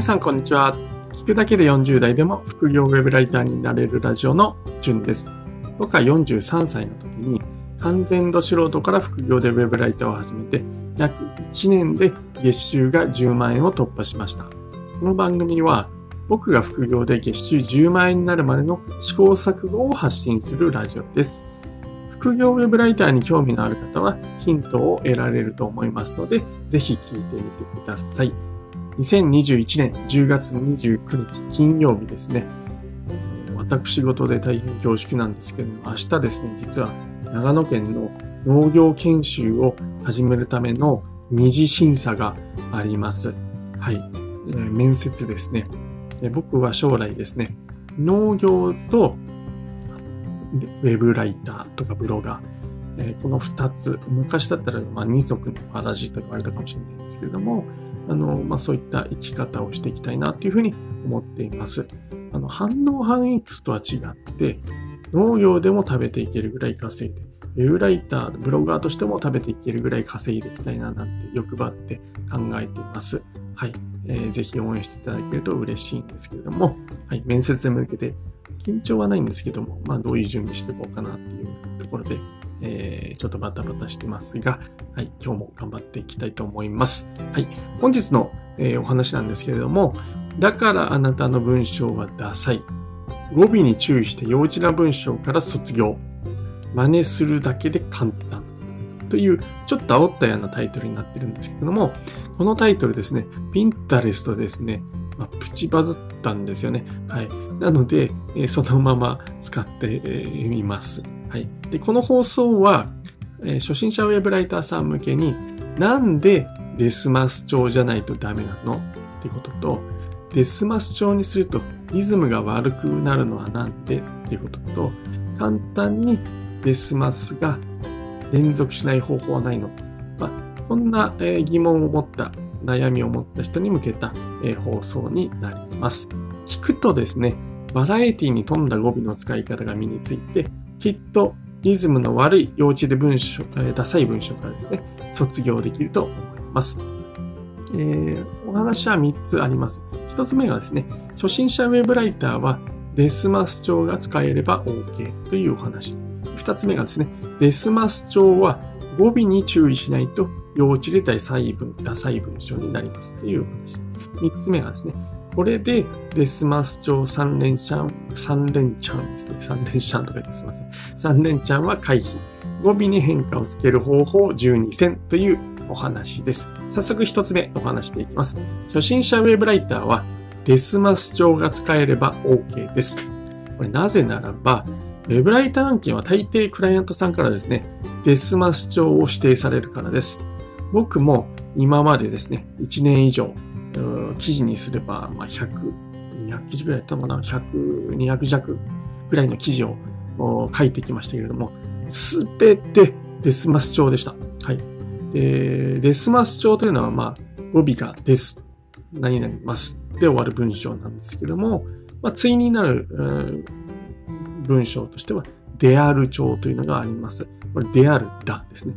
皆さん、こんにちは。聞くだけで40代でも副業ウェブライターになれるラジオのじゅんです。僕は43歳の時に完全度素人から副業でウェブライターを始めて約1年で月収が10万円を突破しました。この番組は僕が副業で月収10万円になるまでの試行錯誤を発信するラジオです。副業ウェブライターに興味のある方はヒントを得られると思いますので、ぜひ聞いてみてください。2021年10月29日金曜日ですね。私事で大変恐縮なんですけども、明日ですね、実は長野県の農業研修を始めるための二次審査があります。はい。えー、面接ですね。僕は将来ですね、農業とウェブライターとかブロガー、え、この二つ、昔だったらま二足のわらじと言われたかもしれないんですけれども、あの、まあ、そういった生き方をしていきたいなというふうに思っています。あの、反応反 X とは違って、農業でも食べていけるぐらい稼いで、ウェブライター、ブロガーとしても食べていけるぐらい稼いでいきたいななんて欲張って考えています。はい。えー、ぜひ応援していただけると嬉しいんですけれども、はい。面接に向けて緊張はないんですけども、まあどういう準備していこうかなっていうところで、えー、ちょっとバタバタしてますが、はい、今日も頑張っていきたいと思います。はい、本日の、えー、お話なんですけれども、だからあなたの文章はダサい。語尾に注意して幼稚な文章から卒業。真似するだけで簡単。という、ちょっと煽ったようなタイトルになってるんですけども、このタイトルですね、ピンタレストですね、まあ、プチバズったんですよね。はい。なので、えー、そのまま使ってみ、ます。はい。で、この放送は、えー、初心者ウェブライターさん向けに、なんでデスマス調じゃないとダメなの？ってことと、デスマス調にするとリズムが悪くなるのはなんで？っていうことと、簡単にデスマスが連続しない方法はないの？まあ、こんな、えー、疑問を持った、悩みを持った人に向けた、えー、放送になります。聞くとですね、バラエティに富んだ語尾の使い方が身について、きっとリズムの悪い幼稚で文章、えダサい文章からですね、卒業できると思います。えー、お話は3つあります。1つ目がですね、初心者ウェブライターはデスマス調が使えれば OK というお話。2つ目がですね、デスマス調は語尾に注意しないと幼稚でダサい文、ダサい文章になりますというお話。3つ目がですね、これで、デスマス調3連チャン、3連チャンですね。3連チャンとか言ってすみません。3連チャンは回避。語尾に変化をつける方法12選というお話です。早速一つ目お話していきます。初心者ウェブライターはデスマス調が使えれば OK です。これなぜならば、ウェブライター案件は大抵クライアントさんからですね、デスマス調を指定されるからです。僕も今までですね、1年以上記事にすれば、ま、100、200記事ぐらいやったかな ?100、200弱ぐらいの記事を書いてきましたけれども、すべてデスマス調でした。はい。で、デスマス調というのは、まあ、語尾がです。何々ますで終わる文章なんですけれども、まあ、対になる、文章としては、である調というのがあります。これ、であるだですね。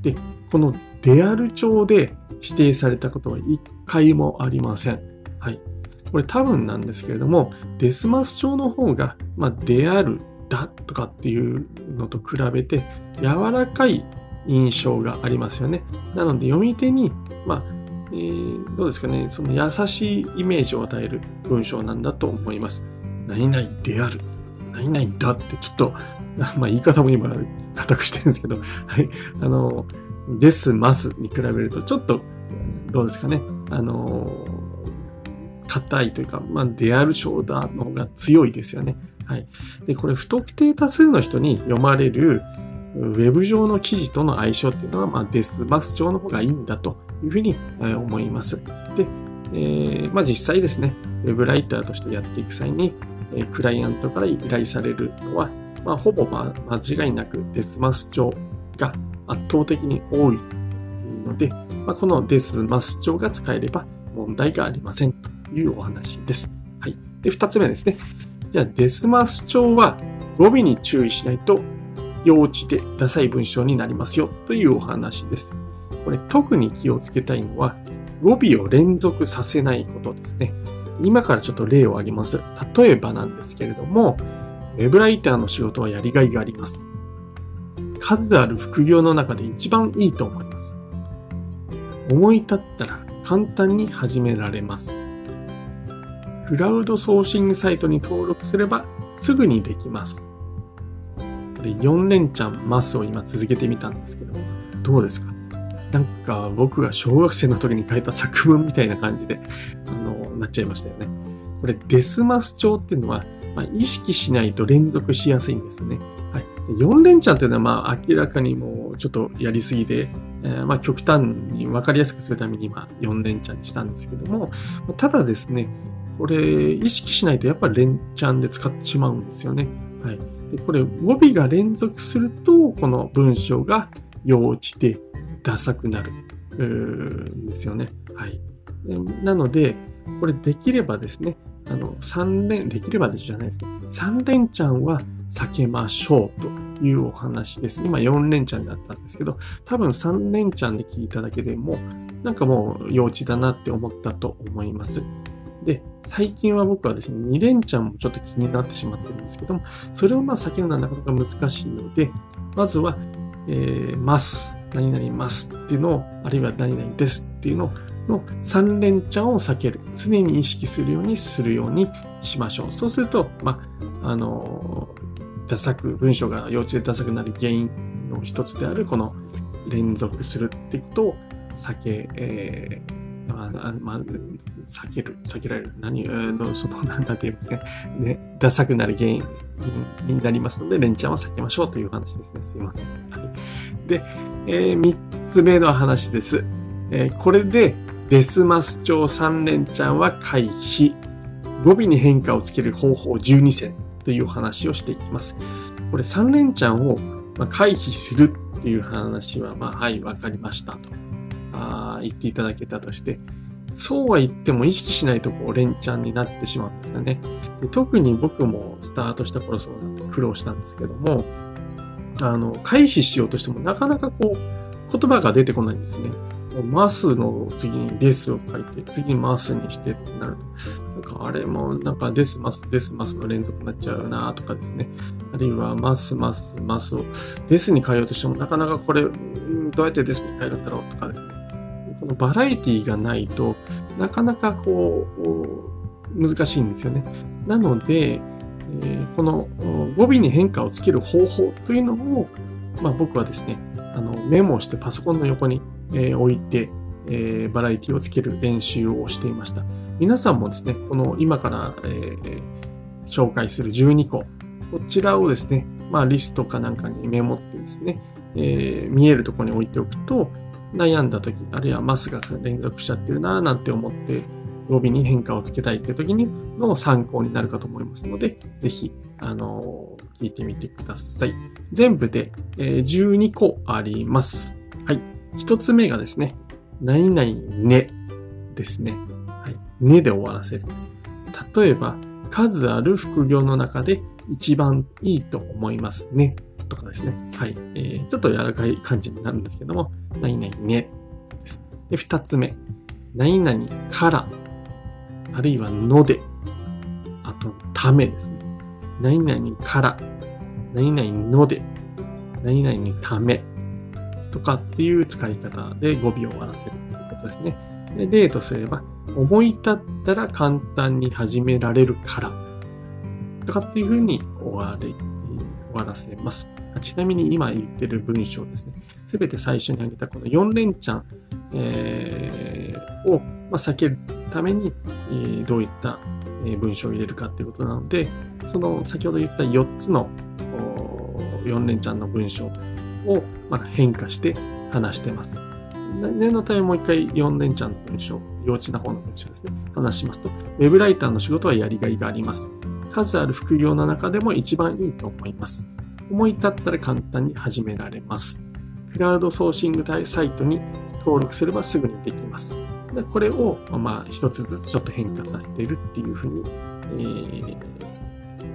で、このである調で指定されたことは一回もありません。これ多分なんですけれども、デスマス調の方が、まあ、である、だとかっていうのと比べて、柔らかい印象がありますよね。なので、読み手に、まあ、えー、どうですかね、その優しいイメージを与える文章なんだと思います。何々である。何々だってちょっと、まあ言い方も今、固くしてるんですけど、はい。あの、です、ますに比べると、ちょっと、どうですかね。あの硬いというか、まあ、デアルショーダーの方が強いですよね。はい。で、これ、不特定多数の人に読まれる、ウェブ上の記事との相性っていうのは、まあ、デスマス上の方がいいんだというふうに思います。で、えー、まあ、実際ですね、ウェブライターとしてやっていく際に、クライアントから依頼されるのは、まあ、ほぼ、まあ、間違いなくデスマス調が圧倒的に多いので、まあ、このデスマス調が使えれば問題がありませんいうお話です。はい。で、二つ目ですね。じゃあ、デスマス調は語尾に注意しないと幼稚でダサい文章になりますよというお話です。これ特に気をつけたいのは、語尾を連続させないことですね。今からちょっと例を挙げます。例えばなんですけれども、ウェブライターの仕事はやりがいがあります。数ある副業の中で一番いいと思います。思い立ったら簡単に始められます。クラウドソーシングサイトに登録すればすぐにできます。これ4連チャンマスを今続けてみたんですけども、どうですか？なんか僕が小学生の時に書いた作文みたいな感じで、あの、なっちゃいましたよね。これデスマス帳っていうのは、まあ、意識しないと連続しやすいんですね。はい。4連チャンっていうのは、まあ、明らかにもうちょっとやりすぎで、えー、まあ、極端に分かりやすくするために、まあ、4連チャンにしたんですけども、ただですね、これ、意識しないとやっぱり連チャンで使ってしまうんですよね。はい。で、これ、語尾が連続すると、この文章が幼稚でダサくなるんですよね。はい。なので、これできればですね、あの、3連、できればでじゃないですね。3連チャンは避けましょうというお話です。今4連チャンだったんですけど、多分3連チャンで聞いただけでも、なんかもう幼稚だなって思ったと思います。で、最近は僕はですね、2連チャンもちょっと気になってしまってるんですけども、それをまあ避けるのはなかなか難しいので、まずは、えー、ます、何々ますっていうのを、あるいは何々ですっていうのの3連チャンを避ける。常に意識するようにするようにしましょう。そうすると、まあ、あの、ダサく、文章が幼稚でダサくなる原因の一つである、この連続するってことを避け、えーあ、まあ、避ける、避けられる。何、の、その、なんて言いますかね。ダサくなる原因になりますので、連チャンは避けましょうという話ですね。すいません。はい、で、えー、三つ目の話です。えー、これで、デスマス帳3連チャンは回避。語尾に変化をつける方法12選という話をしていきます。これ3連チャンを回避するっていう話は、まあ、はい、わかりましたと言っていただけたとして、そうは言っても意識しないとこう連チャンになってしまうんですよね。で特に僕もスタートした頃そうなって苦労したんですけども、あの、回避しようとしてもなかなかこう言葉が出てこないんですね。マスの次にデスを書いて、次にマスにしてってなると、なんかあれもなんかデスマス、デスマスの連続になっちゃうなとかですね。あるいはマスマスマスをデスに変えようとしてもなかなかこれ、どうやってデスに変えるんだろうとかですね。バラエティがないとなかなかこう、難しいんですよね。なので、えー、この語尾に変化をつける方法というのを、まあ僕はですね、あのメモしてパソコンの横にえー、置いて、えー、バラエティをつける練習をしていました。皆さんもですね、この今から、えー、紹介する12個、こちらをですね、まあリストかなんかにメモってですね、え、見えるところに置いておくと、悩んだ時、あるいはマスが連続しちゃってるなぁなんて思って、語尾に変化をつけたいって時にの参考になるかと思いますので、ぜひ、あのー、聞いてみてください。全部で、え、12個あります。はい。一つ目がですね、何々ねですね。はい。ねで終わらせる。例えば、数ある副業の中で一番いいと思いますね。とかですね。はい。えー、ちょっと柔らかい感じになるんですけども、何々ねです。で、二つ目。何々から、あるいはので、あと、ためですね。何々から、何々ので、何々にため、とかっていう使い方で語尾を終わらせるということですね。で例とすれば、思い立ったら簡単に始められるから、とかっていうふうに終わり、終わらせます。ちなみに今言ってる文章ですね。すべて最初に挙げたこの4連チャン、えー、を、ま、避けるために、え、どういった文章を入れるかっていうことなので、その先ほど言った4つの4連チャンの文章をま変化して話してます。念のためもう一回4連チャンの文章、幼稚な方の文章ですね、話しますと、ウェブライターの仕事はやりがいがあります。数ある副業の中でも一番いいと思います。思い立ったら簡単に始められます。クラウドソーシングサイトに登録すればすぐにできます。でこれを、まあ、一つずつちょっと変化させているっていうふうに、えー、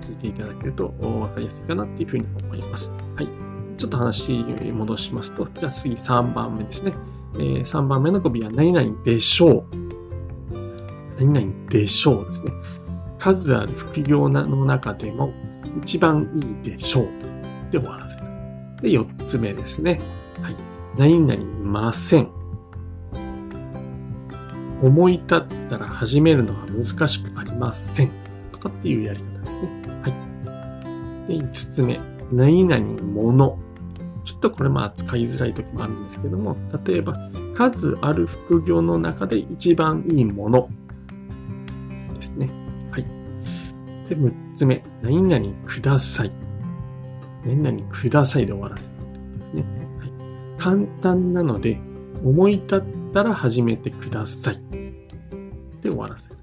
聞いていただけると分かりやすいかなっていうふうに思います。はい。ちょっと話戻しますと、じゃあ次3番目ですね。えー、3番目の語尾は何々でしょう。何々でしょうですね。数ある副業の中でも一番いいでしょう。で終わらせる。で、4つ目ですね。はい。何々ません。思い立ったら始めるのは難しくありません。とかっていうやり方ですね。はい。で、5つ目。何々もの。ちょっとこれも扱いづらい時もあるんですけども、例えば、数ある副業の中で一番いいものですね。はい。で、6つ目。何々ください。何々くださいで終わらせるってことですね。はい。簡単なので、思い立ったら始めてください。で終わらせる。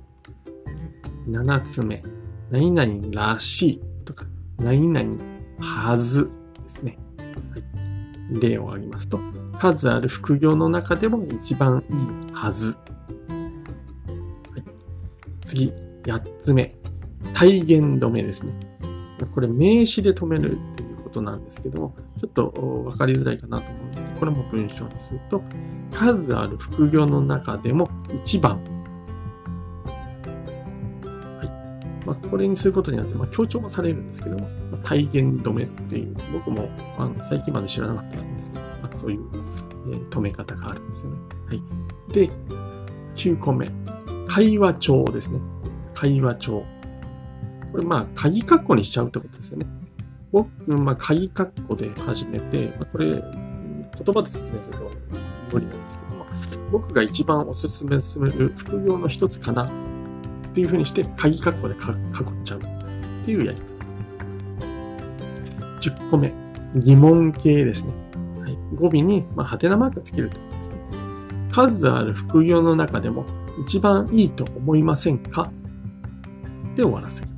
7つ目。何々らしいとか、何々はずですね。はい。例を挙げますと、数ある副業の中でも一番いいはず。はい、次、8つ目。体言止めですね。これ名詞で止めるっていうことなんですけども、ちょっとわかりづらいかなと思うので、これも文章にすると、数ある副業の中でも一番。はい。まあ、これにすることによって、まあ、強調もされるんですけども、まあ、体言止めっていう、僕も、あの最近まで知らなかったんですけど、まあ、そういう、えー、止め方があるんですよね。はい。で、9個目。会話帳ですね。会話帳。これまあ、鍵括弧にしちゃうってことですよね。僕、まあ、鍵括弧で始めて、まあ、これ、言葉で説明すると無理なんですけども、僕が一番おすすめする副業の一つかなっていうふうにして、鍵括弧でか囲っちゃうっていうやり方。10個目、疑問形ですね。はい、語尾に、まあ、ハテナマークつけるってことですね。数ある副業の中でも一番いいと思いませんか？で終わらせる。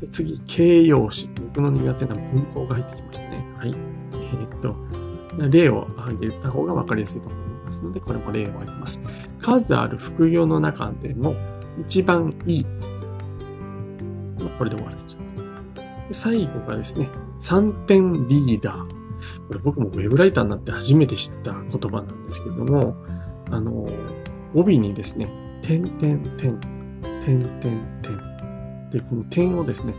で次、形容詞。僕の苦手な文法が入ってきましたね。はい。えー、っと、例を挙げた方が分かりやすいと思いますので、これも例を挙げます。数ある副業の中でも一番いい。これで終わらせちゃう。最後がですね、3点リーダー。これ僕もウェブライターになって初めて知った言葉なんですけれども、あの、語尾にですね、点点点、点点点。で、この点をですね、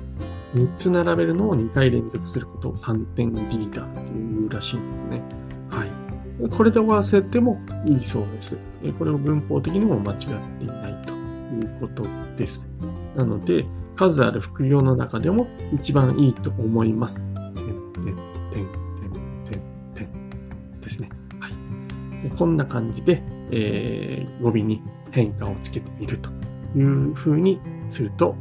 3つ並べるのを2回連続することを3点リーダーっていうらしいんですね。はい。これで終わらせてもいいそうです。これを文法的にも間違っていないということです。なので、数ある副業の中でも一番いいと思います。点、点、点、点、点、点ですね。はい。こんな感じで、えー、語尾に変化をつけてみるという風にすると、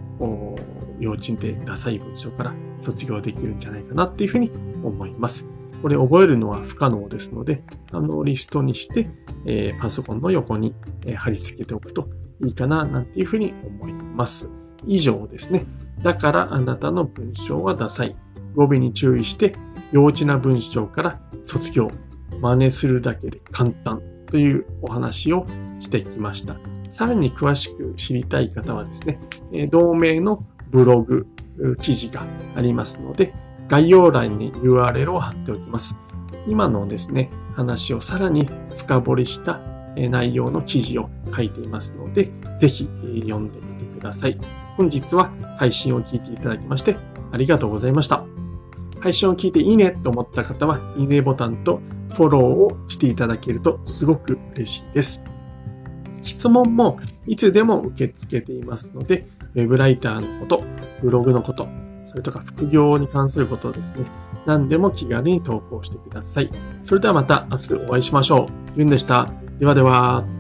幼稚園でダサい文章から卒業できるんじゃないかなっていうふうに思います。これ覚えるのは不可能ですので、あの、リストにして、えー、パソコンの横に、え、貼り付けておくといいかな、なんていうふうに思います。以上ですね。だからあなたの文章はダサい。語尾に注意して、幼稚な文章から卒業、真似するだけで簡単というお話をしてきました。さらに詳しく知りたい方はですね、同名のブログ、記事がありますので、概要欄に URL を貼っておきます。今のですね、話をさらに深掘りした内容の記事を書いていますので、ぜひ読んでみてください。本日は配信を聞いていただきましてありがとうございました。配信を聞いていいねと思った方は、いいねボタンとフォローをしていただけるとすごく嬉しいです。質問もいつでも受け付けていますので、ウェブライターのこと、ブログのこと、それとか副業に関することですね、何でも気軽に投稿してください。それではまた明日お会いしましょう。ゆんでした。ではでは。